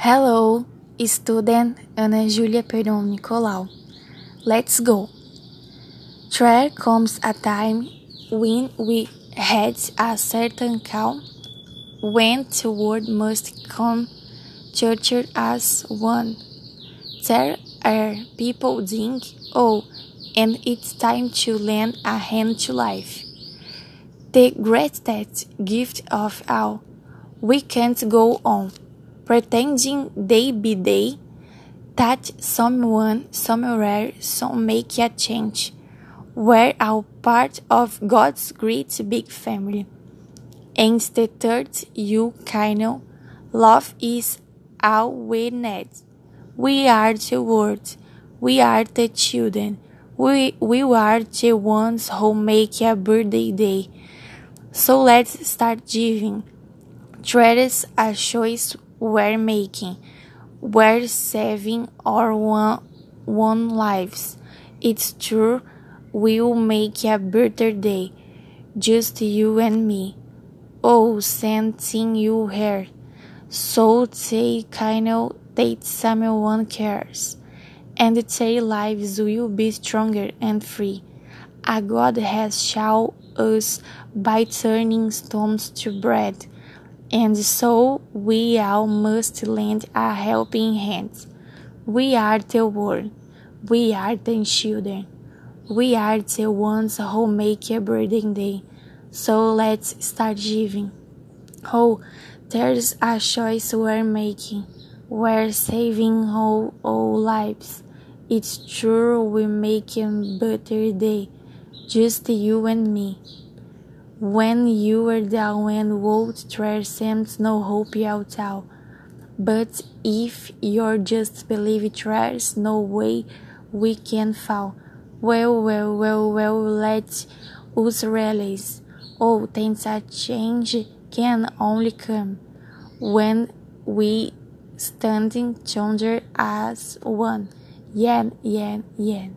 Hello, student Ana Júlia Perdão Nicolau. Let's go. There comes a time when we had a certain call, when the world must come church as one. There are people think, oh, and it's time to lend a hand to life. The greatest gift of all. We can't go on pretending day by day that someone somewhere some make a change. We're all part of God's great big family. And the third, you kind of love is all we need. We are the world. We are the children. We, we are the ones who make a birthday day. So let's start giving. Treat a choice we're making. We're saving our one, one lives. It's true, we'll make a better day. Just you and me. Oh, sending you here. So they kind of that someone cares. And their lives will be stronger and free. A God has shown us by turning stones to bread and so we all must lend a helping hand. We are the world. We are the children. We are the ones who make a birthday day. So let's start giving. Oh, there's a choice we're making. We're saving all all lives. It's true we make a better day. Just you and me. When you were down and would there seems no hope at all. But if you're just believe there's no way we can fall. Well, well, well, well, let us realize. Oh, things a change can only come when we standing together as one. Yeah, yeah, yeah.